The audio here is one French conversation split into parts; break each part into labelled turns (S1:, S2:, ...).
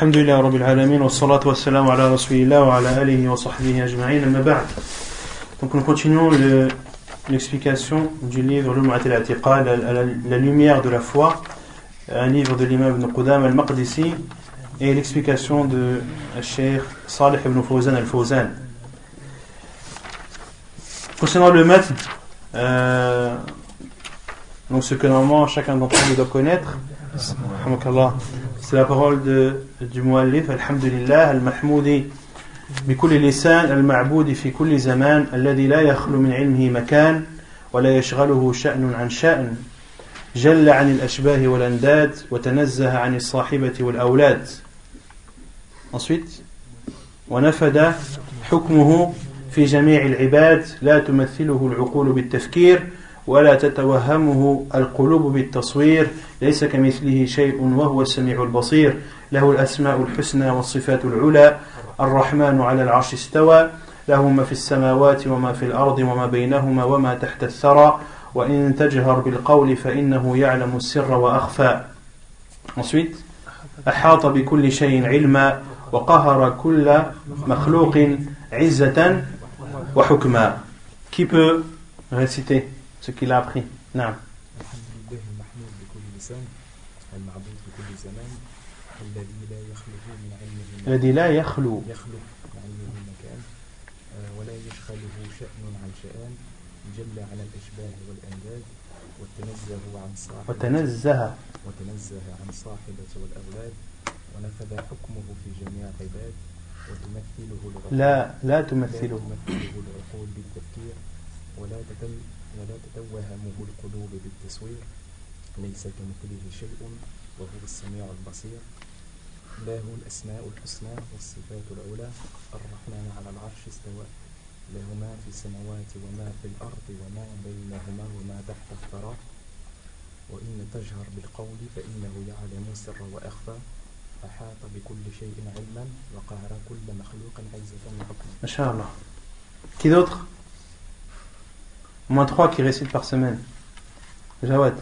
S1: Alamin wa salatu wa salam ala Rasulillah wa ala alihi wa sahbihi ajma'in amma ba'd. Donc nous continuons l'explication du livre L'Um'at al-Atiqa, la, la, la, lumière de la foi, un livre de l'imam Ibn Qudam al-Maqdisi et l'explication de Cheikh Salih ibn Fawzan al-Fawzan. Concernant le matin, euh, donc ce que normalement chacun d'entre nous doit connaître, c'est la parole de, du muallif, Alhamdulillah, al-Mahmoudi, بكل لسان المعبود في كل زمان الذي لا يخلو من علمه مكان ولا يشغله شأن عن شأن جل عن الأشباه والأنداد وتنزه عن الصاحبة والأولاد ensuite ونفد حكمه في جميع العباد لا تمثله العقول بالتفكير ولا تتوهمه القلوب بالتصوير ليس كمثله شيء وهو السميع البصير. له الأسماء الحسنى والصفات العلى. الرحمن على العرش استوى. له ما في السماوات وما في الأرض وما بينهما وما تحت الثرى. وإن تجهر بالقول فإنه يعلم السر وأخفى. Ensuite, أحاط بكل شيء علما وقهر كل مخلوق عزة وحكما. Qui peut réciter? Ce qu'il a appris. نعم الذي لا يخلو
S2: يخلو علمه مكان ولا يشغله شأن عن شأن جل على الأشباه والأنداد وتنزه عن صاحبة
S1: وتنزه
S2: وتنزه عن صاحبة والأولاد ونفذ حكمه في جميع العباد وتمثله
S1: لا لا تمثله
S2: تمثله العقول بالتفكير ولا تتوهمه القلوب بالتصوير. ليس كمثله شيء وهو السميع البصير. له الأسماء الحسنى والصفات العلى. الرحمن على العرش استوى. له ما في السماوات وما في الأرض وما بينهما وما تحت الثرى. وإن تجهر بالقول فإنه يعلم السر وأخفى. أحاط بكل شيء علما وقهر كل مخلوق عزة وحكما
S1: ما شاء الله Qui d'autre? Au moins trois qui récitent par semaine. Jawad.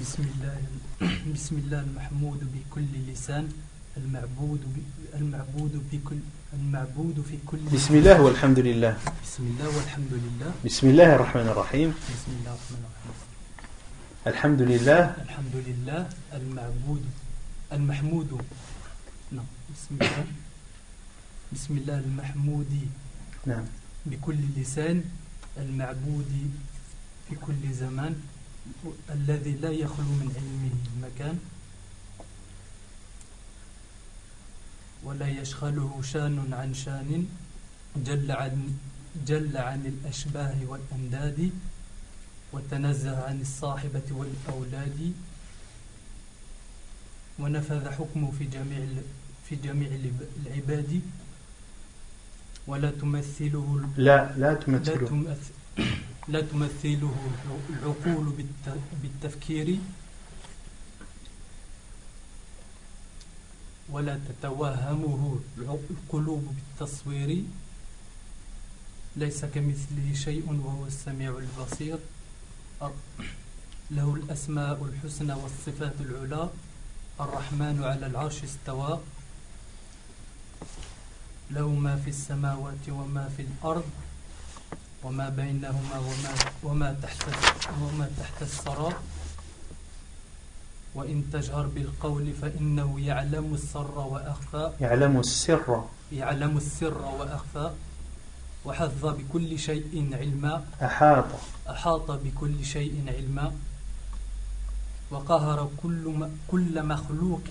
S3: بسم الله بسم الله المحمود بكل لسان المعبود ب... المعبود بكل المعبود في كل
S1: بسم الله والحمد لله
S3: بسم الله والحمد لله
S1: بسم الله الرحمن الرحيم
S3: بسم الله الرحمن الرحيم
S1: الحمد لله
S3: الحمد لله المعبود المحمود نعم بسم الله بسم الله المحمود.
S1: نعم.
S3: بكل لسان المعبود في كل زمان الذي لا يخلو من علمه مكان ولا يشغله شان عن شان جل عن جل عن الأشباه والأنداد وتنزه عن الصاحبة والأولاد ونفذ حكمه في جميع في جميع العباد ولا تمثله
S1: لا لا
S3: لا
S1: تمثله.
S3: تمثل لا تمثله العقول بالتفكير ولا تتوهمه القلوب بالتصوير. ليس كمثله شيء وهو السميع البصير. له الأسماء الحسنى والصفات العلى. الرحمن على العرش استوى. له ما في السماوات وما في الأرض وما بينهما وما, وما تحت وما تحت الثرى. وإن تجهر بالقول فإنه يعلم السر وأخفى.
S1: يعلم السر.
S3: يعلم السر وأخفى. وحظ بكل شيء علما.
S1: أحاط.
S3: أحاط بكل شيء علما. وقهر كل كل مخلوق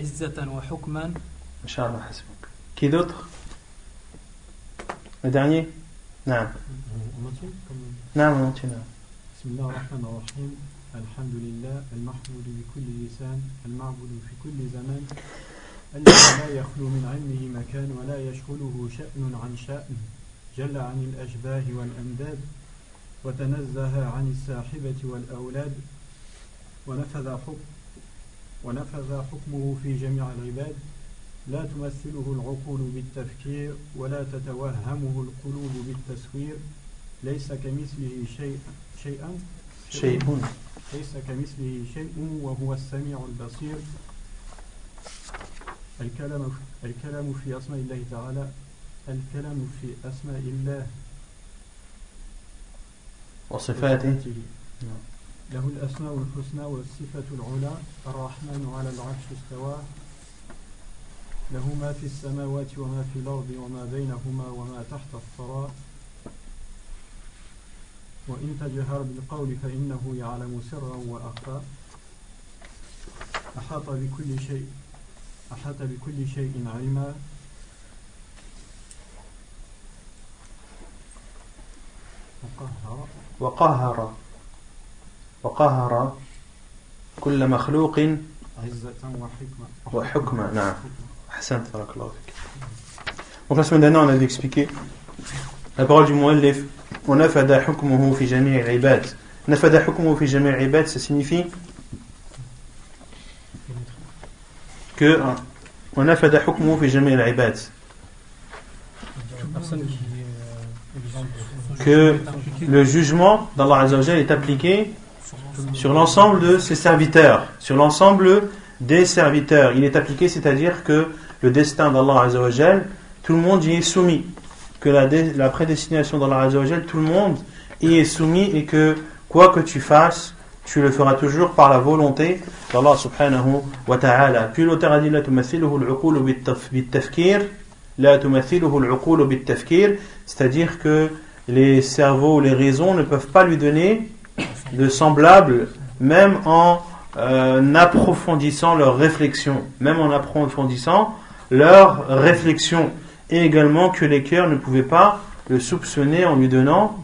S3: عزة وحكما.
S1: ما شاء الله حسبك Qui d'autre? Le dernier? نعم نعم
S4: بسم الله الرحمن الرحيم الحمد لله المحمود بكل لسان المعبود في كل زمان الذي لا يخلو من علمه مكان ولا يشغله شأن عن شأن جل عن الأشباه والأنداد وتنزه عن الساحبة والأولاد ونفذ حكم ونفذ حكمه في جميع العباد لا تمثله العقول بالتفكير ولا تتوهمه القلوب بالتسوير ليس كمثله شيء شيئا.
S1: شيء.
S4: ليس كمثله شيء وهو السميع البصير. الكلام الكلام في أسماء الله تعالى. الكلام في أسماء الله.
S1: وصفاته.
S4: له الأسماء الحسنى والصفة العلى. الرحمن على العرش استوى. له ما في السماوات وما في الأرض وما بينهما وما تحت الثرى. وإن تجهر بالقول فإنه يعلم سرا وأخفى. أحاط بكل شيء أحاط بكل شيء علما. وقهر.
S1: وقهر. وقهر كل مخلوق
S4: عزة وحكمة.
S1: وحكمة نعم. أحسنت بارك الله فيك Donc la semaine dernière on a dû expliquer la parole du muallif ونفد حكمه في جميع العباد نفد حكمه في جميع العباد ça signifie que ونفد حكمه في جميع العباد que le jugement d'Allah Azzawajal est appliqué sur l'ensemble de ses serviteurs, sur l'ensemble des serviteurs. Il est appliqué, c'est-à-dire que le destin d'Allah Azzawajal, tout le monde y est soumis. Que la, prédestination d'Allah Azzawajal, tout le monde y est soumis et que quoi que tu fasses, tu le feras toujours par la volonté d'Allah subhanahu wa ta'ala. Puis l'auteur a dit, la c'est-à-dire que les cerveaux, les raisons ne peuvent pas lui donner de semblable, euh, même en approfondissant leur réflexion, même en approfondissant leur réflexion, et également que les cœurs ne pouvaient pas le soupçonner en lui donnant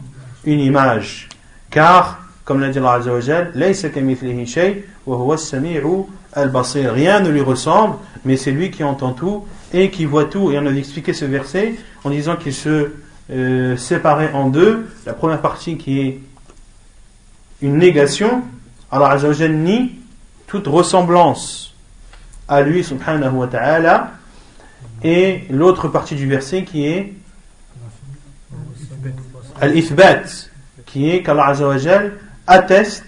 S1: une image, car comme l'a dit Allah Azza wa Jal, "Laysa kamithlihi shay wa huwa as-sami'u al-basir." Rien ne lui ressemble, mais c'est lui qui entend tout et qui voit tout. Et on a expliqué ce verset en disant qu'il se euh, séparait en deux. La première partie qui est une négation, Allah Azza wa Jal nie toute ressemblance à lui, subhanahu wa ta'ala, et l'autre partie du verset qui est al-ithbat, qui est qu'Allah atteste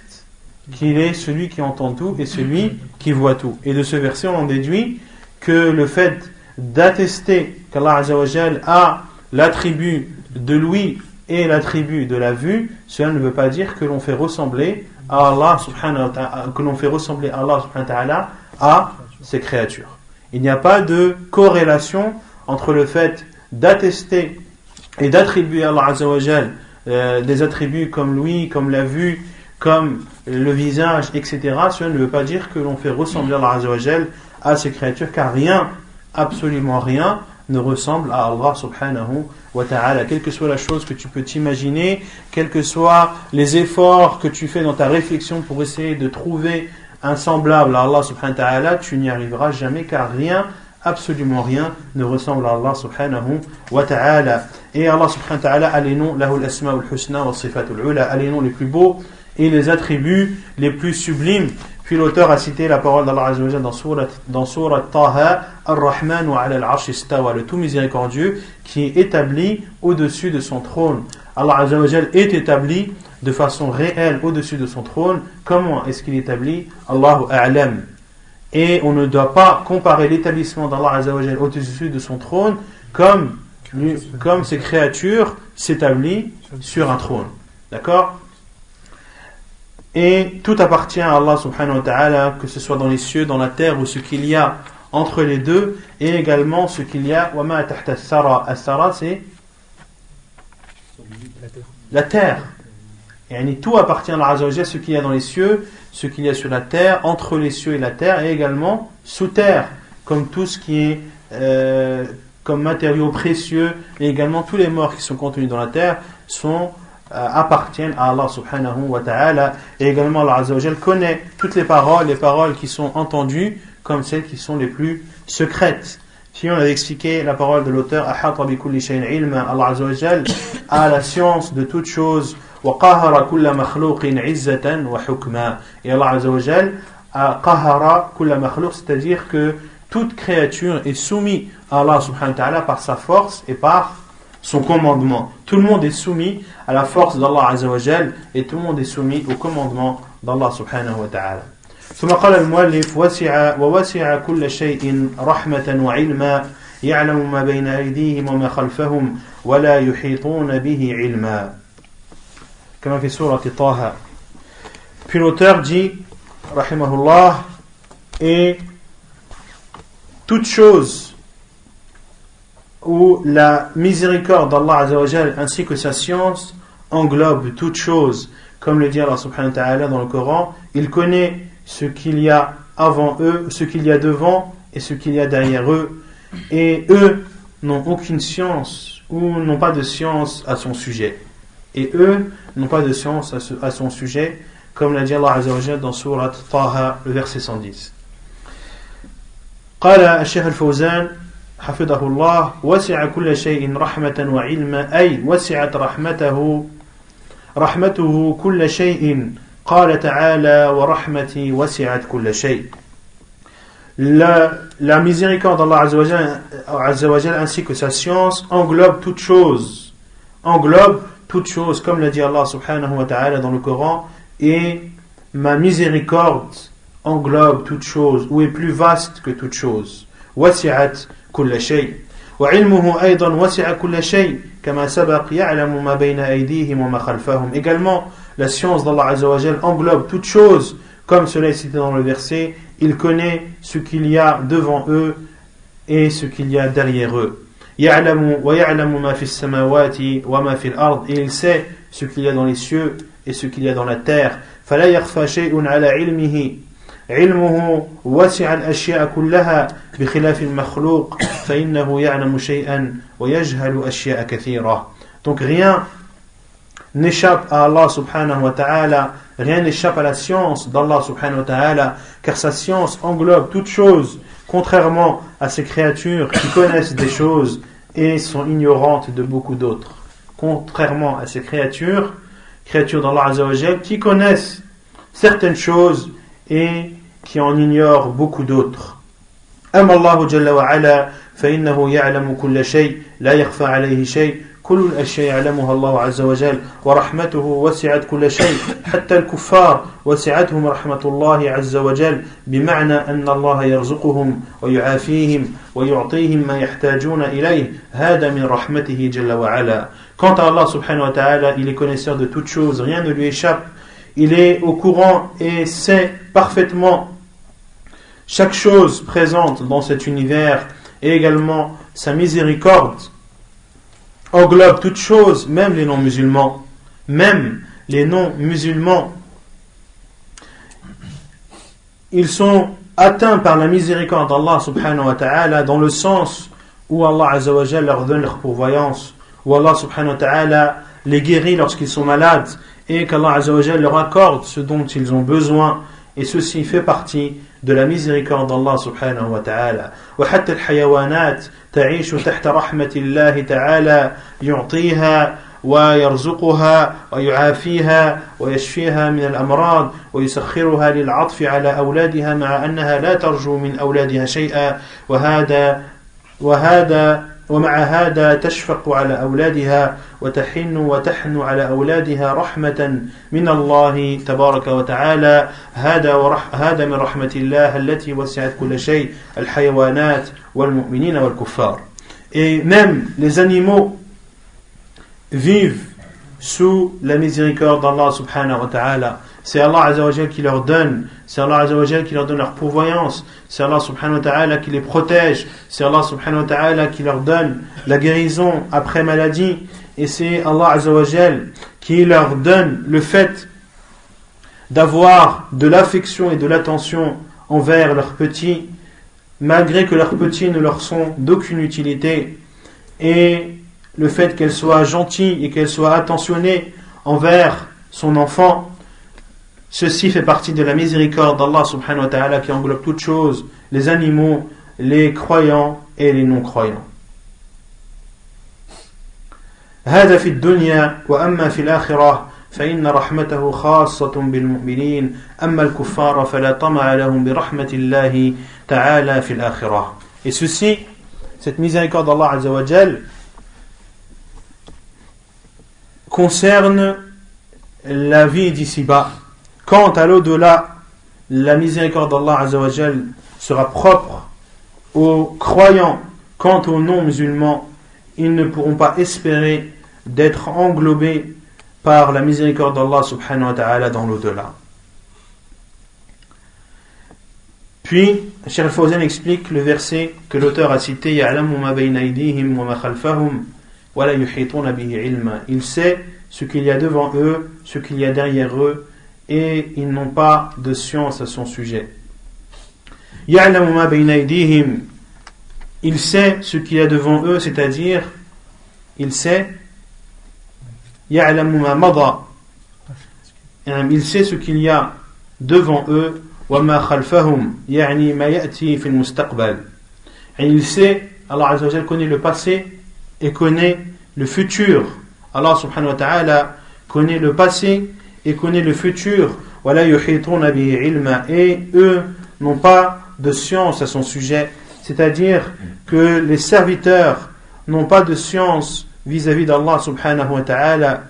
S1: qu'il est celui qui entend tout et celui qui voit tout. Et de ce verset, on en déduit que le fait d'attester qu'Allah a l'attribut de l'ouïe et l'attribut de la vue, cela ne veut pas dire que l'on fait ressembler à Allah subhanahu wa ta'ala, que l'on fait ressembler à Allah subhanahu wa ta'ala à ses créatures. Il n'y a pas de corrélation entre le fait d'attester et d'attribuer à Allah euh, des attributs comme l'ouïe, comme la vue, comme le visage, etc. Cela ne veut pas dire que l'on fait ressembler Allah à ses créatures, car rien, absolument rien, ne ressemble à Allah subhanahu wa ta'ala. Quelle que soit la chose que tu peux t'imaginer, quels que soient les efforts que tu fais dans ta réflexion pour essayer de trouver un semblable à Allah subhanahu wa ta'ala, tu n'y arriveras jamais car rien, absolument rien, ne ressemble à Allah subhanahu wa ta'ala. Et Allah subhanahu wa ta'ala a les noms, lahu al-asma'ul husna wa sifatul ula, a les noms les plus beaux et les attributs les plus sublimes. Puis l'auteur a cité la parole d'Allah Azza wa Jalla dans Surat, dans Surat Taha, Ar-Rahman wa ala al-arsh istawa, le tout miséricordieux qui est établi au-dessus de son trône. Allah Azza wa Jalla est établi de façon réelle au-dessus de son trône. Comment est-ce qu'il est établi Allahu A'lam. Et on ne doit pas comparer l'établissement d'Allah Azza wa Jalla au-dessus de son trône comme, lui- comme ces créatures s'établissent sur un trône. D'accord et tout appartient à Allah subhanahu wa ta'ala, que ce soit dans les cieux, dans la terre ou ce qu'il y a entre les deux, et également ce qu'il y a. وَمَا تَحْتَ الثَّرَى الثَّرَى c'est
S2: La terre.
S1: Et tout appartient à Allah ce qu'il y a dans les cieux, ce qu'il y a sur la terre, entre les cieux et la terre, et également sous terre, comme tout ce qui est euh, comme matériaux précieux, et également tous les morts qui sont contenus dans la terre sont euh, appartiennent à Allah subhanahu wa ta'ala et également Allah connaît toutes les paroles, les paroles qui sont entendues comme celles qui sont les plus secrètes. Si on a expliqué la parole de l'auteur Allah a la science de toutes choses kulla makhluqin izzatan wa hukma et Allah Jalla a qahara kulla makhluq c'est-à-dire que toute créature est soumise à Allah subhanahu wa ta'ala par sa force et par son commandement. Tout le monde est soumis à la force d'Allah Azzawajal et tout le monde est soumis au commandement d'Allah subhanahu wa ta'ala. ثم قال المؤلف وسع ووسع كل شيء رحمة وعلما يعلم ما بين أيديهم وما خلفهم ولا يحيطون به علما كما في سورة طه Puis l'auteur dit, rahimahullah, et toute chose où la miséricorde d'Allah ainsi que sa science englobe toute chose, comme le dit Allah subhanahu wa ta'ala dans le Coran, il connaît ce qu'il y a avant eux, ce qu'il y a devant et ce qu'il y a derrière eux, et eux n'ont aucune science ou n'ont pas de science à son sujet. Et eux n'ont pas de science à, son sujet, comme l'a dit Allah dans Surat Taha, le verset 110. قال الشيخ الفوزان حفظه الله وسع كل شيء رحمة وعلما أي وسعت رحمته رحمته كل شيء قال تعالى ورحمتي وسعت كل شيء la, la miséricorde d'Allah Azzawajal ainsi que sa science englobe toute chose englobe toute chose comme l'a dit Allah subhanahu wa ta'ala dans le Coran et ma miséricorde englobe toute chose ou est plus vaste que toute chose. وسعت كل شيء وعلمه أيضا وسع كل شيء كما سبق يعلم ما بين أيديهم وما خلفهم également la science d'Allah Azza wa englobe toute chose comme cela est cité dans le verset il connaît ce qu'il y a devant eux et ce qu'il y a derrière eux يعلم ويعلم ما في السماوات وما في الأرض et il sait ce qu'il y a dans les cieux et ce qu'il y a dans la terre فلا يخفى شيء على علمه علمه وسع الأشياء كلها بخلاف المخلوق فإنه يعلم شيئا ويجهل أشياء كثيرة donc rien n'échappe à Allah subhanahu wa ta'ala rien n'échappe à la science d'Allah subhanahu wa ta'ala car sa science englobe toutes choses contrairement à ces créatures qui connaissent des choses et sont ignorantes de beaucoup d'autres contrairement à ces créatures créatures d'Allah qui connaissent certaines choses et qui en ignore beaucoup d'autres. أما الله جل وعلا فإنه يعلم كل شيء لا يخفى عليه شيء كل الأشياء يعلمها الله عز وجل ورحمته وسعت كل شيء حتى الكفار وسعتهم رحمة الله عز وجل بمعنى أن الله يرزقهم ويعافيهم ويعطيهم ما يحتاجون إليه هذا من رحمته جل وعلا Quant à Allah subhanahu wa ta'ala, il est connaisseur de toutes choses, rien ne lui échappe il est au courant et sait parfaitement chaque chose présente dans cet univers et également sa miséricorde englobe toutes choses, même les non-musulmans, même les non-musulmans. Ils sont atteints par la miséricorde d'Allah subhanahu wa ta'ala dans le sens où Allah leur donne leur pourvoyance, où Allah subhanahu wa ta'ala les guérit lorsqu'ils sont malades et qu'Allah leur accorde ce dont ils ont besoin et ceci fait partie de la miséricorde d'Allah subhanahu wa ta'ala. وحتى الحيوانات تعيش تحت رحمة الله تعالى يعطيها ويرزقها ويعافيها ويشفيها من الأمراض ويسخرها للعطف على أولادها مع أنها لا ترجو من أولادها شيئا وهذا وهذا ومع هذا تشفق على أولادها وتحن وتحن على أولادها رحمة من الله تبارك وتعالى هذا, ورح هذا من رحمة الله التي وسعت كل شيء الحيوانات والمؤمنين والكفار Et même les animaux vivent sous la miséricorde d'Allah subhanahu wa ta'ala. C'est Allah Azzawajal qui leur donne, c'est Allah qui leur donne leur pourvoyance, c'est Allah subhanahu wa ta'ala qui les protège, c'est Allah subhanahu wa ta'ala qui leur donne la guérison après maladie, et c'est Allah Azzawajal qui leur donne le fait d'avoir de l'affection et de l'attention envers leurs petits, malgré que leurs petits ne leur sont d'aucune utilité, et le fait qu'elle soit gentille et qu'elle soit attentionnée envers son enfant, Ceci fait partie de la miséricorde d'Allah subhanahu wa ta'ala qui englobe toutes choses, les animaux, les croyants et les non-croyants. هذا في الدنيا وأما في الآخرة فإن رحمته خاصة بالمؤمنين أما الكفار فلا طمع لهم برحمة الله تعالى في الآخرة Et ceci, cette miséricorde d'Allah Azza wa Jal, concerne la vie d'ici-bas. Quant à l'au-delà, la miséricorde d'Allah sera propre aux croyants. Quant aux non-musulmans, ils ne pourront pas espérer d'être englobés par la miséricorde d'Allah subhanahu wa ta'ala dans l'au-delà. Puis, Cheikh Fawzan explique le verset que l'auteur a cité Il sait ce qu'il y a devant eux, ce qu'il y a derrière eux, et ils n'ont pas de science à son sujet. Il sait ce qu'il y a devant eux, c'est-à-dire, il sait il sait ce qu'il y a devant eux et il sait Allah connaît le passé et connaît le futur. Allah subhanahu wa ta'ala connaît le passé et connaît le futur. Et eux n'ont pas de science à son sujet. C'est-à-dire que les serviteurs n'ont pas de science vis-à-vis d'Allah subhanahu wa ta'ala.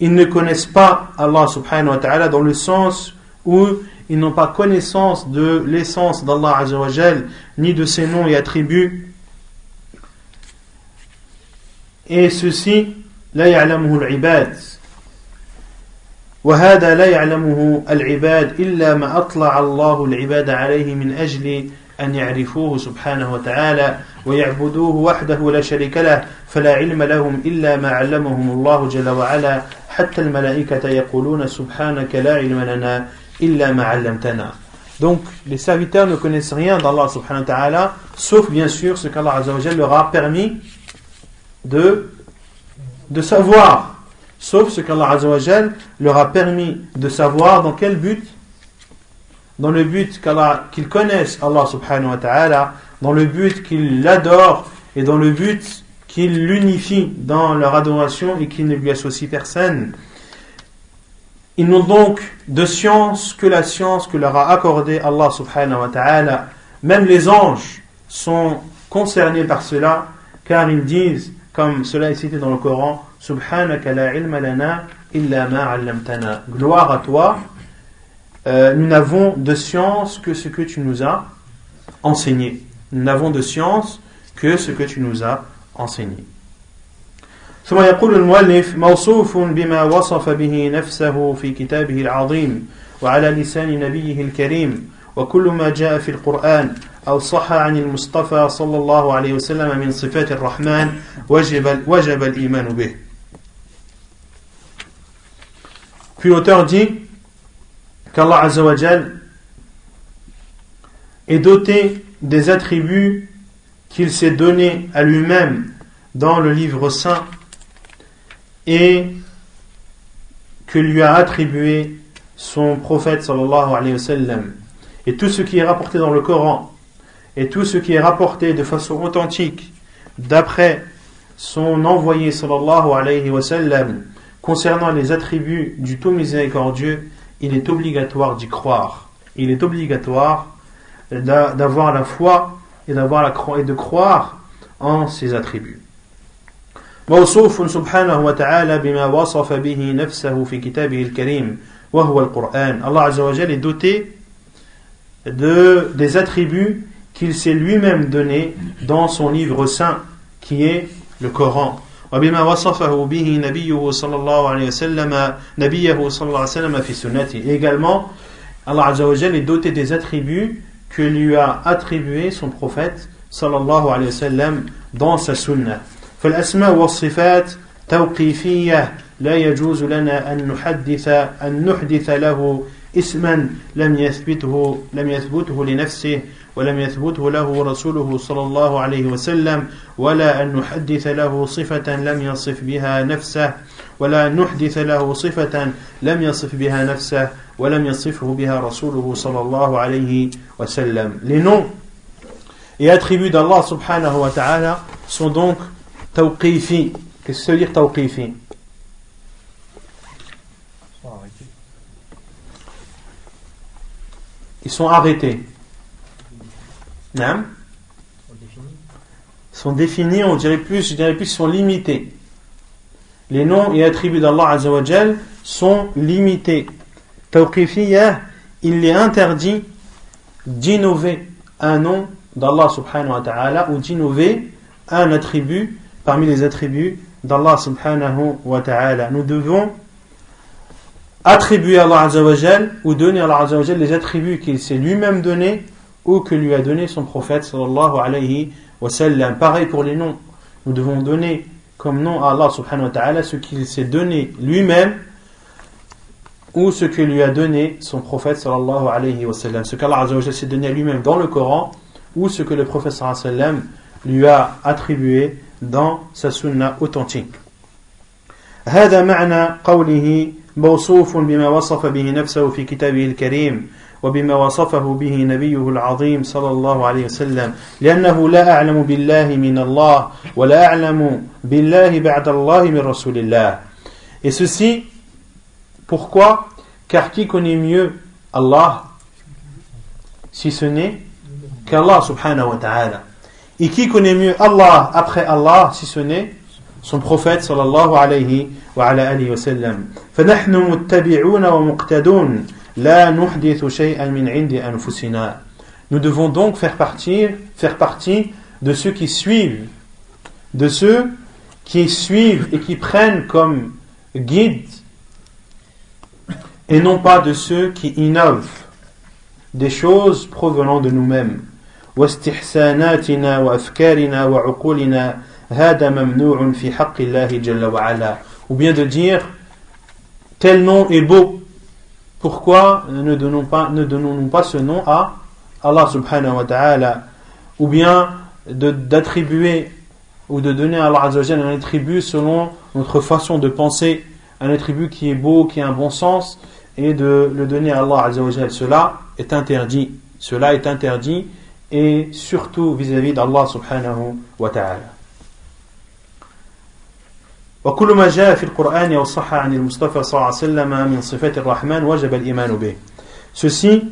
S1: Ils ne connaissent pas Allah subhanahu wa ta'ala dans le sens où ils n'ont pas connaissance de l'essence d'Allah azawajal, ni de ses noms et attributs. Et ceci, la ya'lamuhu al-ibad. وهذا لا يعلمه العباد إلا ما أطلع الله العباد عليه من أجل أن يعرفوه سبحانه وتعالى ويعبدوه وحده لا شريك له فلا علم لهم إلا ما علمهم الله جل وعلا حتى الملائكة يقولون سبحانك لا علم لنا Donc, les serviteurs ne connaissent rien d'Allah subhanahu wa ta'ala, sauf bien sûr ce qu'Allah leur a permis de, de savoir. Sauf ce qu'Allah leur a permis de savoir dans quel but? Dans le but qu'ils connaissent Allah subhanahu wa ta'ala, dans le but qu'ils l'adorent et dans le but qu'ils l'unifient dans leur adoration et qu'ils ne lui associent personne. Ils n'ont donc de science que la science que leur a accordée Allah subhanahu wa ta'ala. Même les anges sont concernés par cela, car ils disent, comme cela est cité dans le Coran, Subhanaka la ilma lana illa ma Gloire à toi, euh, nous n'avons de science que ce que tu nous as enseigné. Nous n'avons de science que ce que tu nous as enseigné. ثم يقول المؤلف موصوف بما وصف به نفسه في كتابه العظيم وعلى لسان نبيه الكريم وكل ما جاء في القرآن أو صح عن المصطفى صلى الله عليه وسلم من صفات الرحمن وجب, وجب الإيمان به Puis l'auteur dit qu'Allah Azzawajal est doté des attributs qu'il s'est donné à lui-même dans le livre saint et que lui a attribué son prophète sallallahu alayhi wa sallam. Et tout ce qui est rapporté dans le Coran et tout ce qui est rapporté de façon authentique d'après son envoyé sallallahu alayhi wa sallam concernant les attributs du tout miséricordieux, il est obligatoire d'y croire. Il est obligatoire d'avoir la foi et d'avoir la et de croire en ses attributs. موصوف سبحانه وتعالى بما وصف به نفسه في كتابه الكريم وهو القرآن الله عز وجل est doté de, des attributs qu'il s'est lui-même donné dans son livre saint qui est le Coran وبما وصفه به نبيه صلى الله عليه وسلم نبيه صلى الله عليه وسلم في سنته et également Allah Azza wa est doté des attributs que lui a attribué son prophète sallallahu alayhi wa sallam dans sa sunnah فالأسماء والصفات توقيفية لا يجوز لنا أن نحدث أن نحدث له اسما لم يثبته لم يثبته لنفسه ولم يثبته له رسوله صلى الله عليه وسلم ولا أن نحدث له صفة لم يصف بها نفسه ولا أن نحدث له صفة لم يصف بها نفسه ولم يصفه بها رسوله صلى الله عليه وسلم Les noms et attributs d'Allah subhanahu wa ta'ala sont donc Tawqifi. Qu'est-ce que ça veut dire Tawqifi Ils sont arrêtés. Sont définis, on dirait plus, je dirais plus, sont limités. les noms et attributs d'Allah Azzawajal sont limités. Tawqifiyah, il est interdit d'innover un nom d'Allah subhanahu wa ta'ala ou d'innover un attribut parmi les attributs d'Allah subhanahu wa ta'ala. Nous devons attribuer à Allah ou donner à Allah les attributs qu'il s'est lui-même donné ou que lui a donné son prophète sallallahu alayhi wa sallam. Pareil pour les noms. Nous devons donner comme nom à Allah subhanahu wa ta'ala ce qu'il s'est donné lui-même ou ce que lui a donné son prophète sallallahu alayhi wa sallam. Ce qu'Allah s'est donné à lui-même dans le Coran ou ce que le prophète sallallahu alayhi wa sallam lui a attribué dans sa sunna authentique. هذا معنى قوله موصوف بما وصف به نفسه في كتابه الكريم وبما وصفه به نبيه العظيم صلى الله عليه وسلم لأنه لا أعلم بالله من الله ولا أعلم بالله بعد الله من رسول الله Et ceci, pourquoi Car qui connaît mieux Allah si ce n'est qu'Allah subhanahu wa ta'ala Et qui connaît mieux Allah après Allah si ce n'est son prophète sallallahu alayhi wa ala alihi wa sallam فنحن متبعون ومقتدون Nous devons donc faire, partir, faire partie de ceux qui suivent, de ceux qui suivent et qui prennent comme guide, et non pas de ceux qui innovent des choses provenant de nous-mêmes. Ou bien de dire, tel nom est beau, pourquoi ne donnons-nous pas ce nom à Allah subhanahu wa ta'ala? Ou bien d'attribuer ou de donner à Allah un attribut selon notre façon de penser un attribut qui est beau, qui a un bon sens et de le donner à Allah cela est interdit. Cela est interdit et surtout vis-à-vis d'Allah subhanahu wa ta'ala. وكل ما جاء في القرآن أو صح عن المصطفى صلى الله عليه وسلم من صفات الرحمن وجب الإيمان به. Ceci,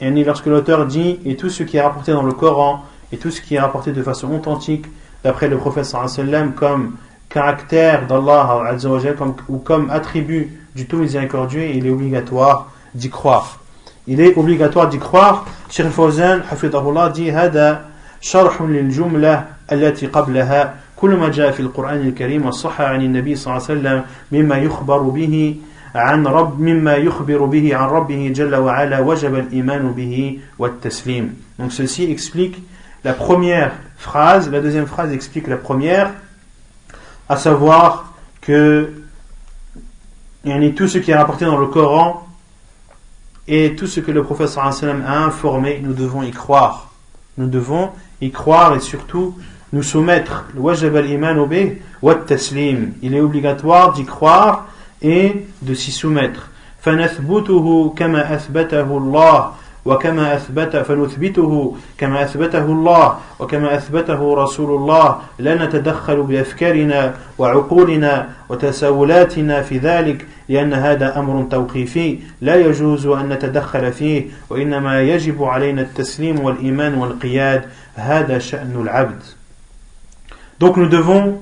S1: lorsque l'auteur dit et tout ce qui est rapporté dans le Coran et tout ce qui est rapporté de façon authentique d'après le prophète sallallahu alayhi wa sallam comme caractère d'Allah comme, ou comme attribut du tout miséricordieux, il est obligatoire d'y croire. il est obligatoire d'y croire. Cheikh Fawzan, hafidahullah, dit هذا شرح للجملة التي قبلها كل ما جاء في القرآن الكريم والصحة عن النبي صلى الله عليه وسلم مما يخبر به عن رب مما يخبر به عن ربه جل وعلا وجب الإيمان به والتسليم. Donc ceci explique la première phrase, la deuxième phrase explique la première, à savoir que tout ce qui est rapporté dans le Coran et tout ce que le prophète sallam a informé, nous devons y croire. Nous devons y croire et surtout nous soumettre. Il est obligatoire d'y croire et de s'y soumettre. وكما أثبت فنثبته كما أثبته الله وكما أثبته رسول الله لا نتدخل بأفكارنا وعقولنا وتساؤلاتنا في ذلك لأن هذا أمر توقيفي لا يجوز أن نتدخل فيه وإنما يجب علينا التسليم والإيمان والقياد هذا شأن العبد Donc nous devons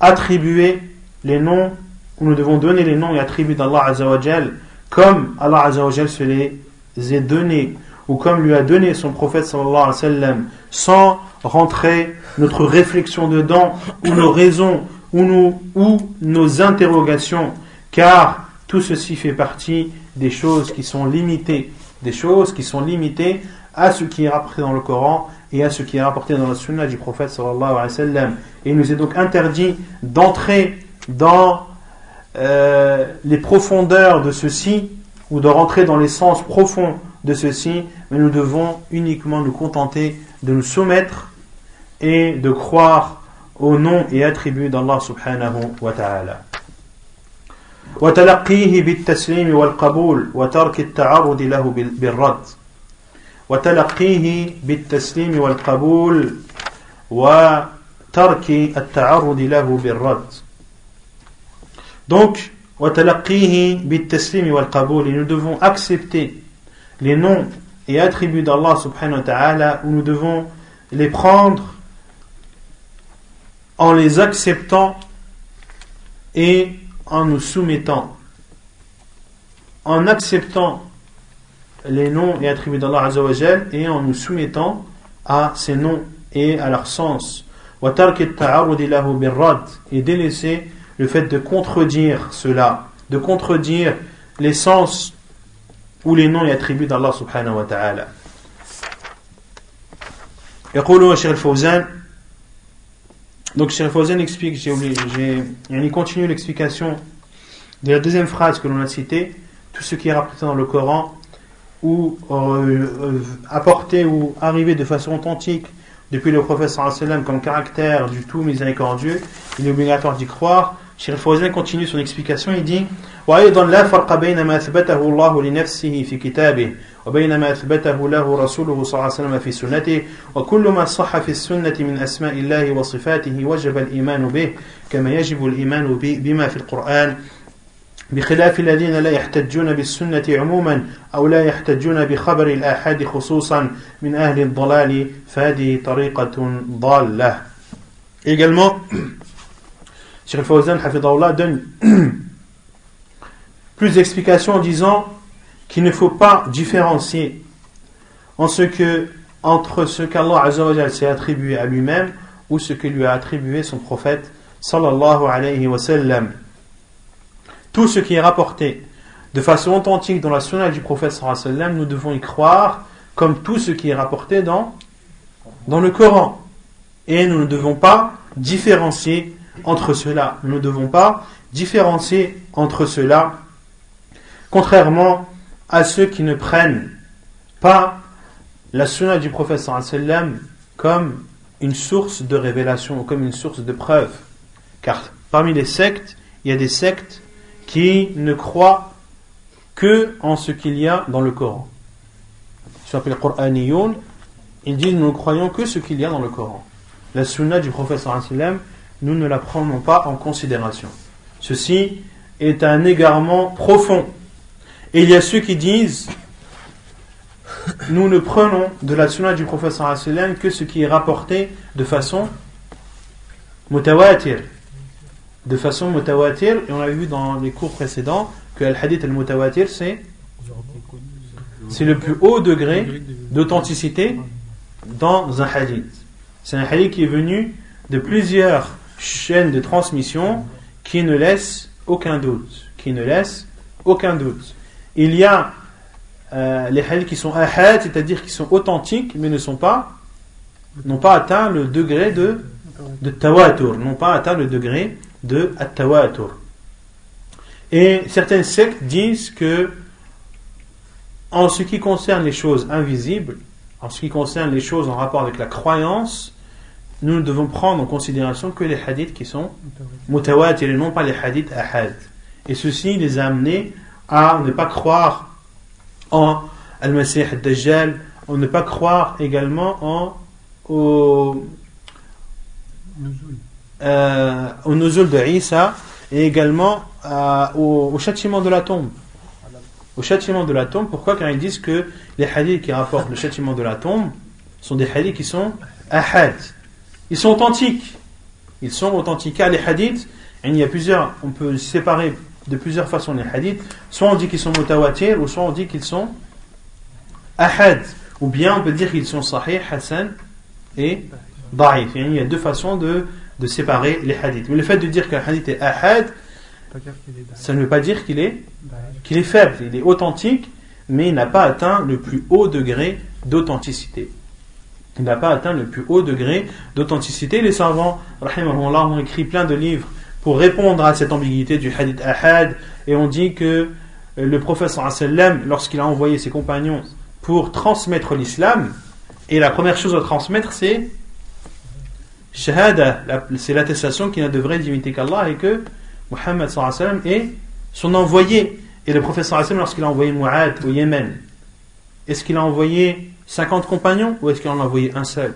S1: attribuer les noms, nous devons donner les noms et attributs d'Allah Azzawajal comme Allah Azzawajal se les est donnés ou comme lui a donné son prophète sallallahu alayhi wa sallam, sans rentrer notre réflexion dedans, ou nos raisons, ou nos, ou nos interrogations, car tout ceci fait partie des choses qui sont limitées, des choses qui sont limitées à ce qui est rapporté dans le Coran et à ce qui est rapporté dans la sunna du prophète sallallahu alayhi wa sallam. Et il nous est donc interdit d'entrer dans euh, les profondeurs de ceci, ou de rentrer dans les sens profonds de ceci, mais nous devons uniquement nous contenter de nous soumettre et de croire au nom et attributs d'Allah subhanahu wa ta'ala. وتلقيه بالتسليم والقبول وترك التعرض له بالرد وتلقيه بالتسليم والقبول وترك التعرض له بالرد donc وتلقيه بالتسليم والقبول et nous devons accepter les noms et attributs d'Allah subhanahu wa ta'ala où nous devons les prendre en les acceptant et en nous soumettant, en acceptant les noms et attributs d'Allah Azzawajal et en nous soumettant à ces noms et à leur sens. Et délaisser le fait de contredire cela, de contredire les sens ou les noms et attributs d'Allah subhanahu wa ta'ala. يقول الشيخ الفوزان donc Cheikh Fawzan explique, j'ai oublié, j'ai, il continue l'explication de la deuxième phrase que l'on a citée, tout ce qui est rapporté dans le Coran ou euh, euh, apporté ou arrivé de façon authentique depuis le prophète sallam comme caractère du tout miséricordieux, il est obligatoire d'y croire. Cheikh Fawzan continue son explication, il dit وأيضا لا فرق بين ما أثبته الله لنفسه في كتابه وبين ما أثبته له رسوله صلى الله عليه وسلم في سنته وكل ما صح في السنة من أسماء الله وصفاته وجب الإيمان به كما يجب الإيمان بما في القرآن بخلاف الذين لا يحتجون بالسنة عموما أو لا يحتجون بخبر الآحاد خصوصا من أهل الضلال فهذه طريقة ضالة Également, Cheikh Fawzan, Hafidahullah, donne plus d'explications en disant qu'il ne faut pas différencier en ce que, entre ce qu'Allah s'est attribué à lui-même ou ce que lui a attribué son prophète sallallahu alayhi wa sallam. Tout ce qui est rapporté de façon authentique dans la sunna du prophète nous devons y croire comme tout ce qui est rapporté dans, dans le Coran. Et nous ne devons pas différencier entre cela. Nous ne devons pas différencier entre cela Contrairement à ceux qui ne prennent pas la sunna du prophète comme une source de révélation ou comme une source de preuve. Car parmi les sectes, il y a des sectes qui ne croient que en ce qu'il y a dans le Coran. Ils s'appellent Qur'aniyoun, ils disent nous ne croyons que ce qu'il y a dans le Coran. La sunna du sallam, nous ne la prenons pas en considération. Ceci est un égarement profond et il y a ceux qui disent nous ne prenons de la sunna du sallam que ce qui est rapporté de façon mutawatir. De façon mutawatir, et on l'a vu dans les cours précédents que le hadith al-mutawatir c'est c'est le plus haut degré d'authenticité dans un hadith. C'est un hadith qui est venu de plusieurs chaînes de transmission qui ne laissent aucun doute. Qui ne aucun doute il y a euh, les hadiths qui sont ahad, c'est-à-dire qui sont authentiques, mais ne sont pas, n'ont pas atteint le degré de, de tawatur, n'ont pas atteint le degré de tawatur. Et certaines sectes disent que, en ce qui concerne les choses invisibles, en ce qui concerne les choses en rapport avec la croyance, nous ne devons prendre en considération que les hadiths qui sont mutawatir et non pas les hadiths ahad. Et ceci les a amenés à ne pas croire en Al-Masih al-Dajjal, à ne pas croire également en, au, euh, au nuzul de Isa et également euh, au, châtiment de la tombe. Au châtiment de la tombe, pourquoi? Car ils disent que les hadiths qui rapportent le châtiment de la tombe sont des hadiths qui sont ahad. Ils sont authentiques. Ils sont authentiques. les hadiths, il y a plusieurs, on peut séparer de plusieurs façons les hadiths. Soit on dit qu'ils sont mutawatir, ou soit on dit qu'ils sont ahad. Ou bien on peut dire qu'ils sont sahih, hasan et da'if. Il y a deux façons de, de séparer les hadiths. Mais le fait de dire qu'un hadith est ahad, ça ne veut pas dire qu'il est, qu'il est faible. Il est authentique, mais il n'a pas atteint le plus haut degré d'authenticité. Il n'a pas atteint le plus haut degré d'authenticité. Les savants, ont écrit plein de livres pour répondre à cette ambiguïté du hadith ahad. Et on dit que le prophète lorsqu'il a envoyé ses compagnons pour transmettre l'islam, et la première chose à transmettre c'est shahada, c'est l'attestation qu'il n'a de vraie divinité qu'Allah et que Muhammad est son envoyé. Et le prophète sallam, lorsqu'il a envoyé Mu'ad au Yémen, est-ce qu'il a envoyé 50 compagnons ou est-ce qu'il en a envoyé un seul?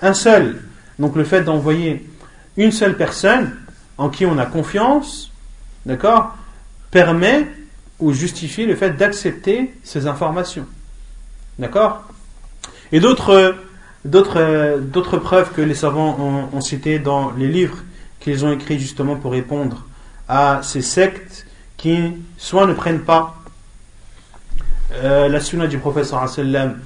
S1: Un seul. Donc le fait d'envoyer une seule personne, en qui on a confiance, d'accord, permet ou justifie le fait d'accepter ces informations. D'accord? Et d'autres, d'autres, d'autres preuves que les savants ont, citées dans les livres qu'ils ont écrits justement pour répondre à ces sectes qui soit ne prennent pas euh, la sunna du prophète sallam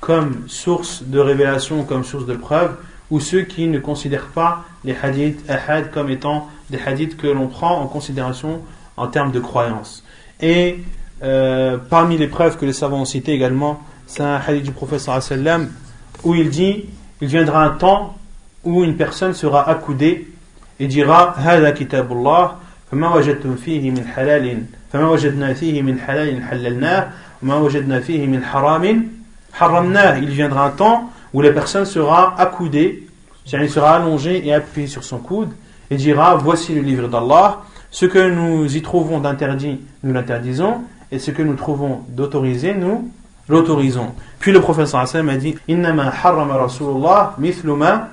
S1: comme source de révélation, comme source de preuve, ou ceux qui ne considèrent pas les hadiths ahad comme étant des hadiths que l'on prend en considération en termes de croyance. Et euh, parmi les preuves que les savants ont citées également, c'est un hadith du prophète sallam où il dit il viendra un temps où une personne sera accoudée et dira هذا كتاب الله فما وجدتم فيه من حلال فما وجدنا فيه من حلال حللناه وما وجدنا فيه من حرام حرمناه il viendra un temps où la personne sera accoudée c'est-à-dire il sera allongé et appuyé sur son coude et dira voici le livre d'Allah ce que nous y trouvons d'interdit nous l'interdisons et ce que nous trouvons d'autorisé nous l'autorisons. Puis le professeur sallam a dit Innama harrama Rasulullah mithluma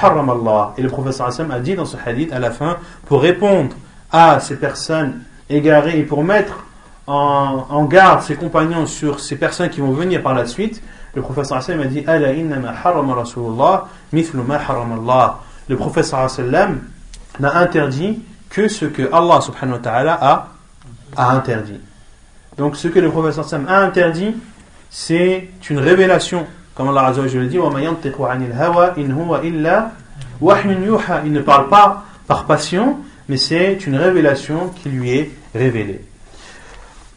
S1: harrama Allah. Et le professeur sallam a dit dans ce hadith à la fin pour répondre à ces personnes égarées et pour mettre en, garde ses compagnons sur ces personnes qui vont venir par la suite, le professeur sallam a dit Ala innama harrama Rasulullah mithluma harrama Allah. Le professeur sallam n'a interdit que ce que Allah subhanahu wa ta'ala a, a interdit. Donc ce que le professeur sallam a interdit, c'est une révélation. Comme Allah Azza wa dit, il ne parle pas par passion, mais c'est une révélation qui lui est révélée.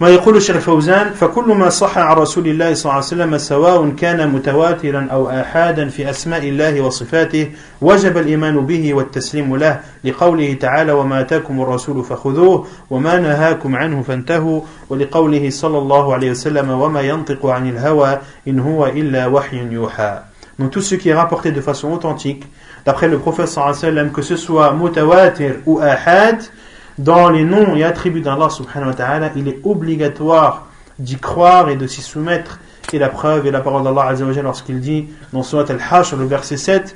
S1: ما يقول الشيخ فوزان فكل ما صح عن رسول الله صلى الله عليه وسلم سواء كان متواترا أو آحادا في أسماء الله وصفاته وجب الإيمان به والتسليم له لقوله تعالى وما أتاكم الرسول فخذوه وما نهاكم عنه فانتهوا ولقوله صلى الله عليه وسلم وما ينطق عن الهوى إن هو إلا وحي يوحى Donc tout ce qui est rapporté de façon authentique, d'après le prophète sallallahu alayhi wa sallam, que ce soit mutawatir ou ahad, dans les noms et attributs d'Allah subhanahu wa ta'ala, il est obligatoire d'y croire et de s'y soumettre. Et la preuve est la parole d'Allah azza lorsqu'il dit dans Surat Al-Hashr, le verset 7,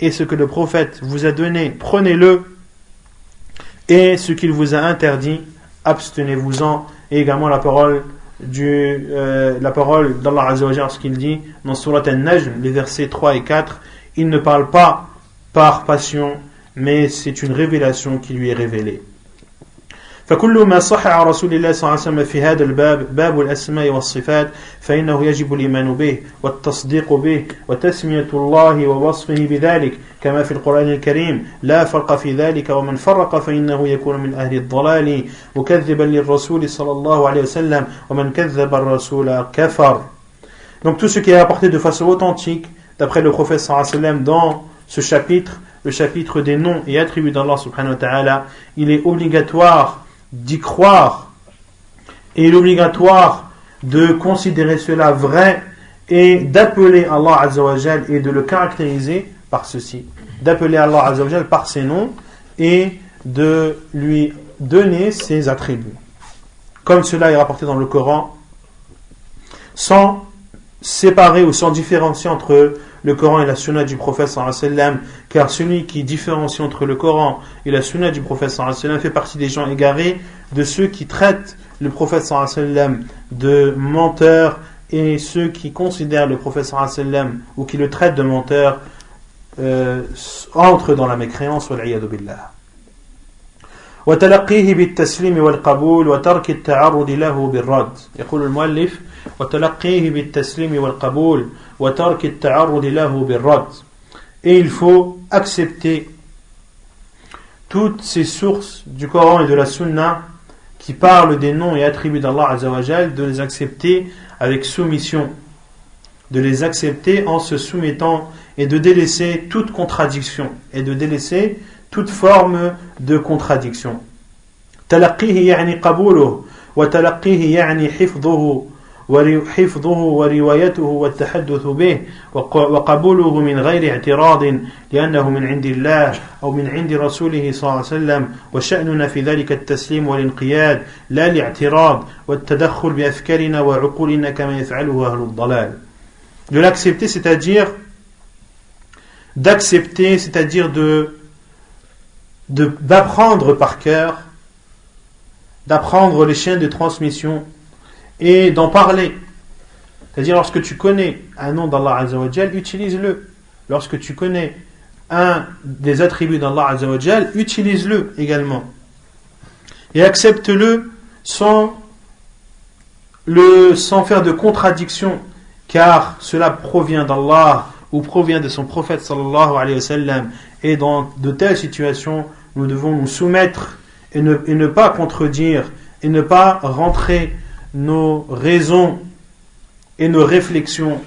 S1: Et ce que le prophète vous a donné, prenez-le. Et ce qu'il vous a interdit, abstenez-vous-en. Et également la parole du, euh, la parole d'Allah azza wa lorsqu'il dit dans Surat Al-Najm, les versets 3 et 4, il ne parle pas par passion, mais c'est une révélation qui lui est révélée. فكل ما صح عن رسول الله صلى الله عليه وسلم في هذا الباب باب الأسماء والصفات فإنه يجب الإيمان به والتصديق به وتسمية الله ووصفه بذلك كما في القرآن الكريم لا فرق في ذلك ومن فرق فإنه يكون من أهل الضلال مكذبا للرسول صلى الله عليه وسلم ومن كذب الرسول كفر Donc tout ce qui est apporté de façon authentique d'après le prophète صلى الله عليه وسلم dans ce chapitre, le chapitre des noms et attributs d'Allah subhanahu wa ta'ala, il est obligatoire d'y croire et il est obligatoire de considérer cela vrai et d'appeler Allah azawajal et de le caractériser par ceci, d'appeler Allah azawajal par ses noms et de lui donner ses attributs. Comme cela est rapporté dans le Coran, sans séparer ou sans différencier entre le Coran et la sunna du prophète sallam, car celui qui différencie entre le Coran et la sunna du prophète sallam fait partie des gens égarés, de ceux qui traitent le prophète sallam de menteur et ceux qui considèrent le prophète sallam ou qui le traitent de menteur euh, entrent dans la mécréance billah. وتلقيه بالتسليم والقبول وترك التعرض له بالرد يقول المؤلف وتلقيه بالتسليم والقبول et il faut accepter toutes ces sources du Coran et de la Sunna qui parlent des noms et attributs d'Allah Azzawajal, de les accepter avec soumission, de les accepter en se soumettant et de délaisser toute contradiction et de délaisser toute forme de contradiction. وحفظه وروايته والتحدث به وقبوله من غير اعتراض لأنه من عند الله أو من عند رسوله صلى الله عليه وسلم. وشأننا في ذلك التسليم والانقياد لا الاعتراض والتدخل بأفكارنا وعقولنا كما يفعله أهل الضلال. De l'accepter c'est-à-dire d'accepter c'est-à-dire de d'apprendre par cœur d'apprendre les chaînes de transmission et d'en parler. C'est-à-dire lorsque tu connais un nom d'Allah utilise-le. Lorsque tu connais un des attributs d'Allah Azzawajal, utilise-le également. Et accepte-le sans, sans faire de contradiction, car cela provient d'Allah ou provient de son prophète sallallahu alayhi. Et dans de telles situations, nous devons nous soumettre et ne, et ne pas contredire et ne pas rentrer nos raisons et nos réflexions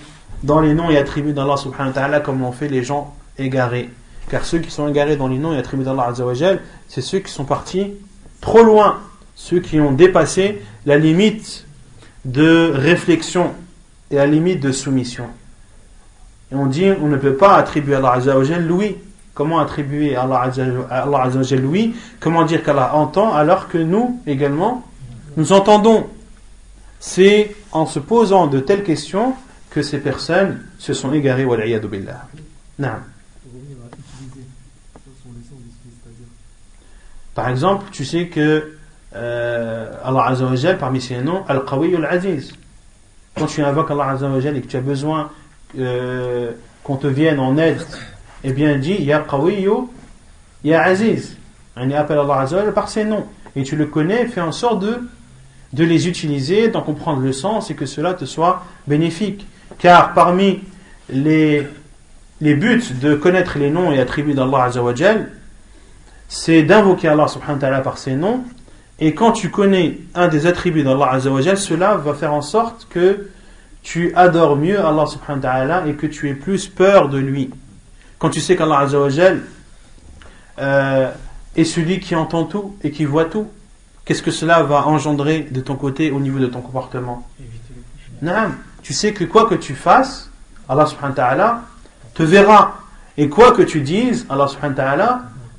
S1: dans les noms et attributs d'Allah subhanahu wa ta'ala comme l'ont fait les gens égarés. Car ceux qui sont égarés dans les noms et attributs d'Allah c'est ceux qui sont partis trop loin, ceux qui ont dépassé la limite de réflexion et la limite de soumission. Et on dit, on ne peut pas attribuer à Allah l'ouïe. Comment attribuer à Allah l'ouïe? Comment dire qu'Allah entend alors que nous également, nous entendons? C'est en se posant de telles questions que ces personnes se sont égarées. Billah. Par exemple, tu sais que euh, Allah Azzawajal, parmi ses noms, Al-Qawi Al-Aziz. Quand tu invoques Allah Azzawajal et que tu as besoin euh, qu'on te vienne en aide, eh bien dis Ya Qawi Ya Aziz. On appelle Allah Azzawajal par ses noms. Et tu le connais, fais en sorte de, de les utiliser, d'en comprendre le sens et que cela te soit bénéfique. Car parmi les, les buts de connaître les noms et attributs d'Allah Azzawajal, c'est d'invoquer Allah subhanahu wa ta'ala par ses noms. Et quand tu connais un des attributs d'Allah Azzawajal, cela va faire en sorte que tu adores mieux Allah subhanahu wa ta'ala et que tu aies plus peur de lui. Quand tu sais qu'Allah Azzawajal euh, est celui qui entend tout et qui voit tout, qu'est-ce que cela va engendrer de ton côté au niveau de ton comportement non, Tu sais que quoi que tu fasses, Allah te verra. Et quoi que tu dises, Allah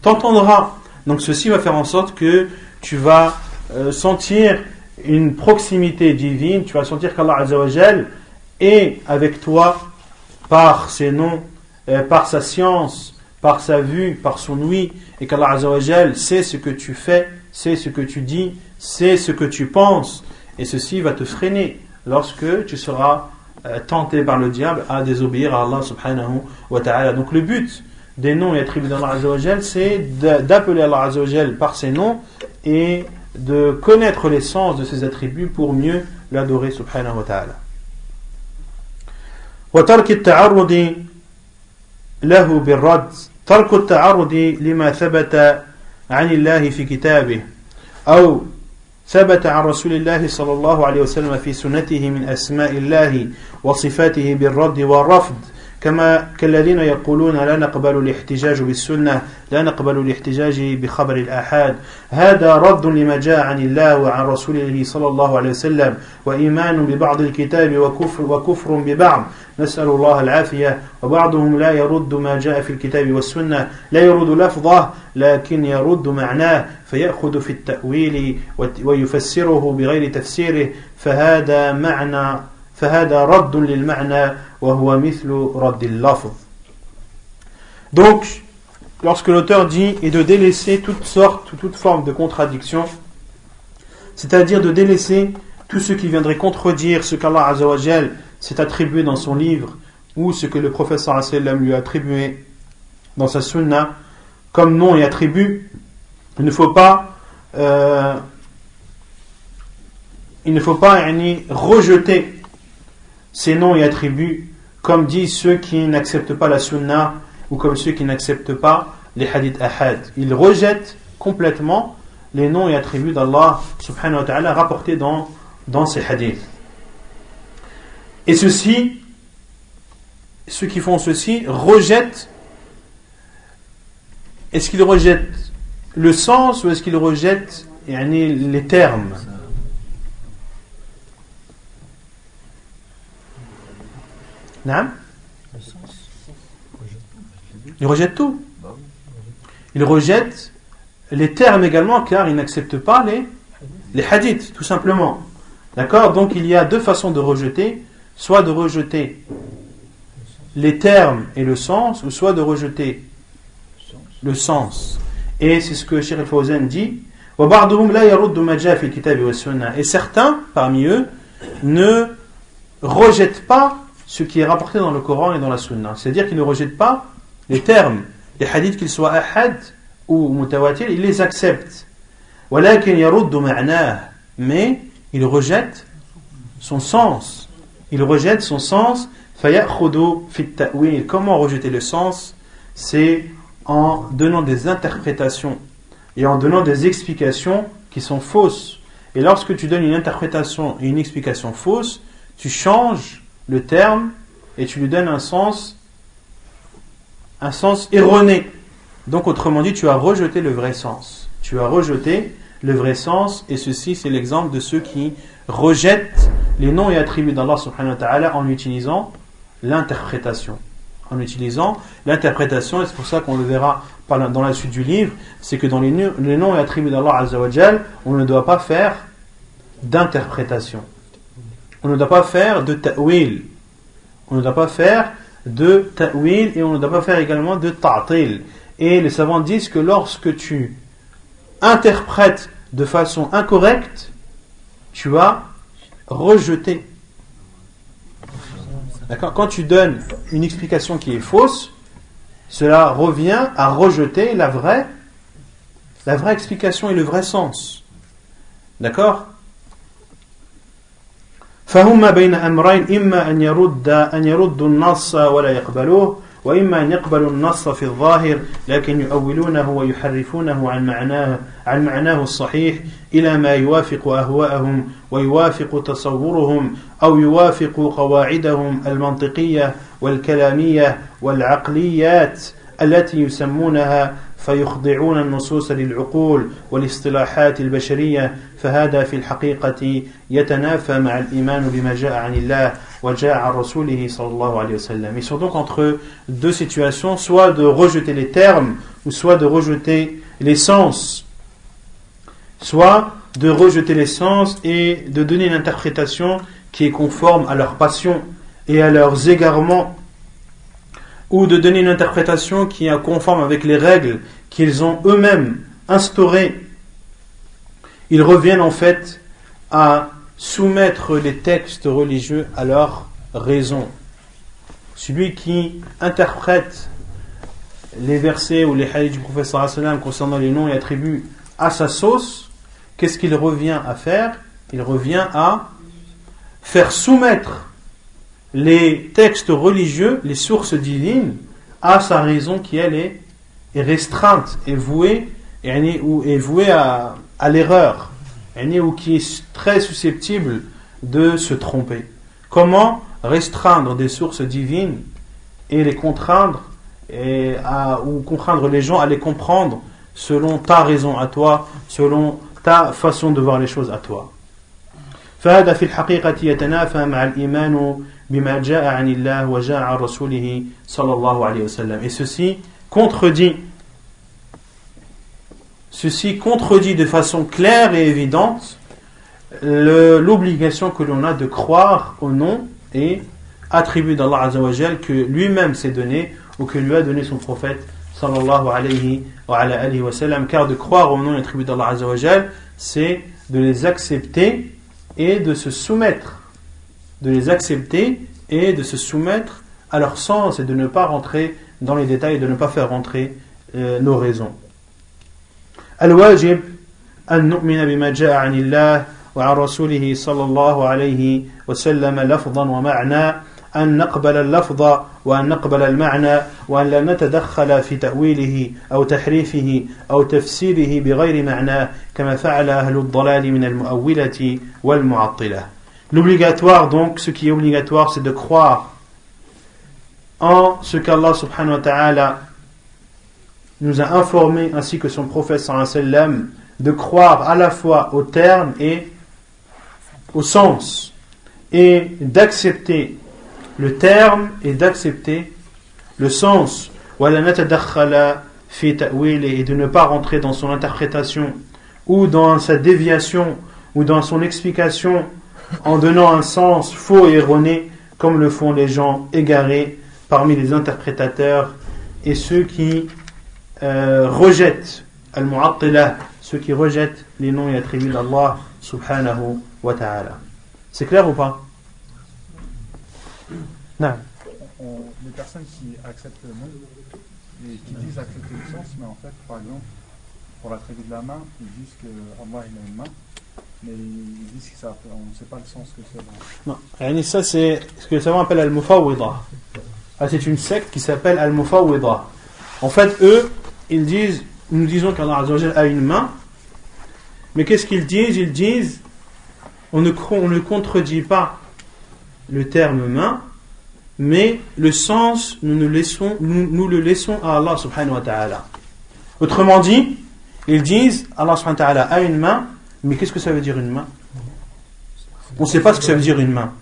S1: t'entendra. Donc ceci va faire en sorte que tu vas euh, sentir une proximité divine, tu vas sentir qu'Allah est avec toi par ses noms, euh, par sa science, par sa vue, par son ouïe, et qu'Allah sait ce que tu fais, sait ce que tu dis, sait ce que tu penses, et ceci va te freiner lorsque tu seras euh, tenté par le diable à désobéir à Allah subhanahu wa ta'ala. Donc le but des noms et attributs d'Allah Azzawajal, c'est d'appeler Allah Azzawajal par ses noms et de connaître les sens de ses attributs pour mieux l'adorer subhanahu wa ta'ala. وترك التعرض له بالرد ترك التعرض لما ثبت عن الله في كتابه أو ثبت عن رسول الله صلى الله عليه وسلم في سنته من أسماء الله وصفاته بالرد والرفض. كما كالذين يقولون لا نقبل الاحتجاج بالسنة لا نقبل الاحتجاج بخبر الآحاد. هذا رد لما جاء عن الله وعن رسوله صلى الله عليه وسلم وإيمان ببعض الكتاب وكفر, وكفر ببعض. نسأل الله العافية. وبعضهم لا يرد ما جاء في الكتاب والسنة لا يرد لفظه لكن يرد معناه فيأخذ في التأويل ويفسره بغير تفسيره. فهذا معنى فهذا رد للمعنى Donc, lorsque l'auteur dit et de délaisser toutes sortes ou toute forme de contradiction, c'est-à-dire de délaisser tout ce qui viendrait contredire ce qu'Allah Azzawajal s'est attribué dans son livre ou ce que le professeur sallam lui a attribué dans sa sunna comme nom et attribut, il ne faut pas euh, il ne faut pas yani, rejeter ces noms et attributs comme disent ceux qui n'acceptent pas la sunna ou comme ceux qui n'acceptent pas les hadiths ahad. Ils rejettent complètement les noms et attributs d'Allah subhanahu wa ta'ala rapportés dans, ces hadiths. Et ceux-ci, ceux qui font ceci, rejettent. Est-ce qu'ils rejettent le sens ou est-ce qu'ils rejettent les termes? Non Ils rejettent tout. Ils rejettent les termes également car ils n'acceptent pas les, hadiths, tout simplement. D'accord? Donc il y a deux façons de rejeter soit de rejeter les termes et le sens, ou soit de rejeter le sens. Et c'est ce que Sheikh al-Fawzan dit. Et certains parmi eux ne rejettent pas ce qui est rapporté dans le Coran et dans la Sunna. C'est-à-dire qu'ils ne rejettent pas les termes les hadiths qu'ils soient ahad ou mutawatir, il les accepte. Mais il rejette son sens. Il rejette son sens. Comment rejeter le sens? C'est en donnant des interprétations et en donnant des explications qui sont fausses. Et lorsque tu donnes une interprétation et une explication fausse, tu changes le terme et tu lui donnes un sens, un sens erroné. Donc autrement dit, tu as rejeté le vrai sens. Tu as rejeté le vrai sens et ceci c'est l'exemple de ceux qui rejettent les noms et attributs d'Allah subhanahu wa ta'ala en utilisant l'interprétation. En utilisant l'interprétation, et c'est pour ça qu'on le verra dans la suite du livre, c'est que dans les, noms et attributs d'Allah on ne doit pas faire d'interprétation. On ne doit pas faire de ta'wil. On ne doit pas faire de ta'wil et on ne doit pas faire également de ta'til. Et les savants disent que lorsque tu interprètes de façon incorrecte, tu as rejeté. Quand tu donnes une explication qui est fausse, cela revient à rejeter la vraie, la vraie explication et le vrai sens. D'accord? فهم بين أمرين إما أن يرد أن يردوا النص ولا يقبلوه وإما أن يقبلوا النص في الظاهر لكن يؤولونه ويحرفونه عن معناه عن معناه الصحيح إلى ما يوافق أهواءهم ويوافق تصورهم أو يوافق قواعدهم المنطقية والكلامية والعقليات التي يسمونها فيخضعون النصوص للعقول والاصطلاحات البشرية فهذا في الحقيقة يتنافى مع الإيمان بما جاء عن الله وجاء عن رسوله صلى الله عليه وسلم. Ils sont donc entre deux situations, soit de rejeter les termes ou soit de rejeter les sens. Soit de rejeter les sens et de donner une interprétation qui est conforme à leur passion et à leurs égarements ou de donner une interprétation qui est conforme avec les règles qu'ils ont eux-mêmes instaurées, ils reviennent en fait à soumettre les textes religieux à leur raison. Celui qui interprète les versets ou les hadiths du professeur concernant les noms et attributs à sa sauce, qu'est-ce qu'il revient à faire? Il revient à faire soumettre les textes religieux, les sources divines, à sa raison qui elle est, restreinte et vouée, ou est vouée à, l'erreur, ou qui est très susceptible de se tromper. Comment restreindre des sources divines et les contraindre et ou contraindre les gens à les comprendre selon ta raison à toi, selon ta façon de voir les choses à toi? Et ceci contredit ceci contredit de façon claire et évidente l'obligation que l'on a de croire au nom et attribut d'Allah Azzawajal que lui-même s'est donné ou que lui a donné son prophète sallallahu alayhi wa, car de croire au nom et attribut d'Allah Azzawajal c'est de les accepter et de se soumettre de les accepter et de se soumettre à leur sens et de ne pas rentrer dans les détails, de ne pas faire rentrer euh, nos raisons. الواجب أن نؤمن بما جاء عن الله وعن رسوله صلى الله عليه وسلم لفظا ومعنى أن نقبل اللفظ وأن نقبل المعنى وأن لا نتدخل في تأويله أو تحريفه أو تفسيره بغير معناه كما فعل أهل الضلال من المؤولة والمعطلة. L'obligatoire, donc, ce qui est obligatoire, c'est de croire en ce qu'Allah subhanahu wa ta'ala nous a informé, ainsi que son prophète sallam, de croire à la fois au terme et au sens, et d'accepter le terme et d'accepter le sens, et de ne pas rentrer dans son interprétation, ou dans sa déviation, ou dans son explication en donnant un sens faux et erroné, comme le font les gens égarés parmi les interprétateurs et ceux qui euh, rejettent ceux qui rejettent les noms et attributs d'Allah subhanahu wa ta'ala. C'est clair ou pas?
S5: Non. Les personnes qui acceptent le nom, et qui disent accepter le sens, mais en fait, par exemple, pour la tribu de la main, ils disent que Allah il a une main, mais ils disent que ça, on ne sait pas le sens que c'est.
S1: Non, Yani ça c'est ce que les savants appellent Al-Mufawwida. Ah, c'est une secte qui s'appelle Al-Mufawwida. En fait, eux, ils disent, nous disons qu'Allah a une main, mais qu'est-ce qu'ils disent? Ils disent, on ne, on ne contredit pas le terme main, mais le sens, nous, nous, laissons, nous, nous le laissons à Allah subhanahu wa ta'ala. Autrement dit, ils disent, Allah subhanahu wa ta'ala a une main, mais qu'est-ce que ça veut dire une main? On ne sait pas ce que ça veut dire une main.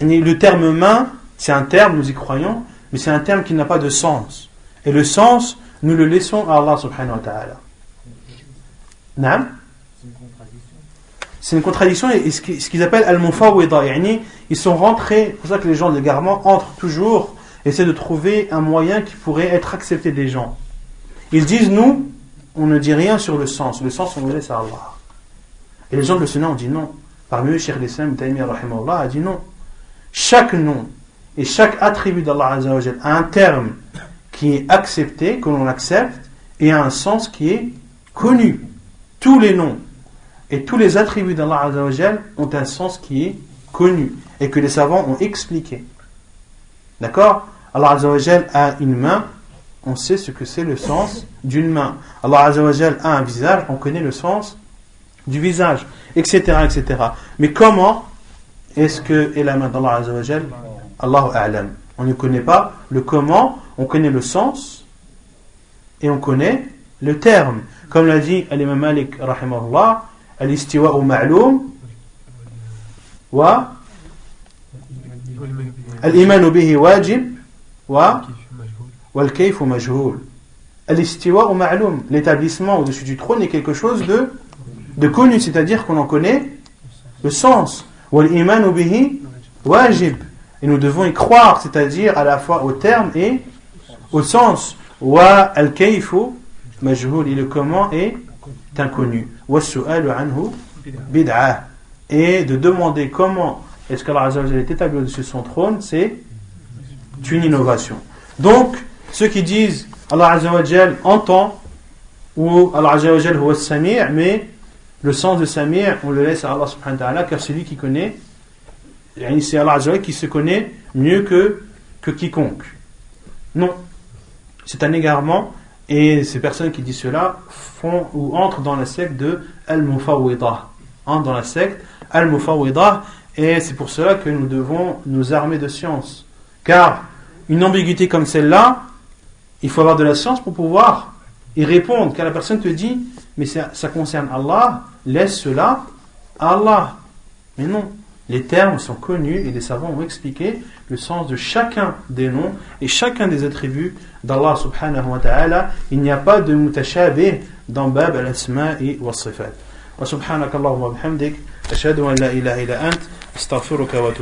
S1: Le terme main, c'est un terme, nous y croyons, mais c'est un terme qui n'a pas de sens. Et le sens, nous le laissons à Allah subhanahu wa ta'ala. C'est une contradiction et ce qui- ce qu'ils appellent al-mufawwida, ils sont rentrés, c'est pour ça que les gens de l'égarement entrent toujours, essaient de trouver un moyen qui pourrait être accepté des gens. Ils disent, nous, on ne dit rien sur le sens, le sens on le laisse à Allah. Et les gens de le Sunna ont dit non. Parmi eux, Cheikh l'Islam rahimahullah, a dit non. Chaque nom et chaque attribut d'Allah a un terme qui est accepté, que l'on accepte, et a un sens qui est connu. Tous les noms et tous les attributs d'Allah ont un sens qui est connu et que les savants ont expliqué. D'accord? Allah Azza wa Jal a une main, on sait ce que c'est le sens d'une main. Allah Azza wa Jal a un visage, on connaît le sens du visage, etc., etc. Mais comment est-ce que est la main d'Allah Azza wa Jal? Allahu A'lam. On ne connaît pas le comment, on connaît le sens et on connaît le terme. Comme l'a dit l'imam Malik al-istiwa ma'loum wa al-iman bihi wajib wa wal kayf majhul. Al-istiwa ma'loum, l'établissement au-dessus du trône est quelque chose de de connu, c'est-à-dire qu'on en connaît le sens. Wal iman bihi wajib. Et nous devons y croire, c'est-à-dire à la fois au terme et au sens. Wa al majhul, et le comment est inconnu. Wa su'alu anhu bid'ah. Et de demander comment est-ce qu'Allah est établi au-dessus de son trône, c'est une innovation. Donc, ceux qui disent Allah Azza wa Jalla entend, ou Allah Azza wa Jalla huwa sami' mais le sens de Sami', on le laisse à Allah subhanahu wa ta'ala, car c'est lui qui connaît, c'est Allah qui se connaît mieux que, que quiconque. Non. C'est un égarement, et ces personnes qui disent cela font ou entrent dans la secte de Al-Mufawwidah. Entrent dans la secte Al-Mufawwidah, et c'est pour cela que nous devons nous armer de science. Car une ambiguïté comme celle-là, il faut avoir de la science pour pouvoir y répondre. Car la personne te dit, mais ça concerne Allah, laisse cela à Allah. Mais non, les termes sont connus et les savants ont expliqué le sens de chacun des noms et chacun des attributs d'Allah subhanahu wa ta'ala. Il n'y a pas de mutashabih dans Bab al-Asma'i wa sifat. Wa subhanaka Allahumma bihamdik, ashhadu an la ilaha ant, astaghfiruka wa.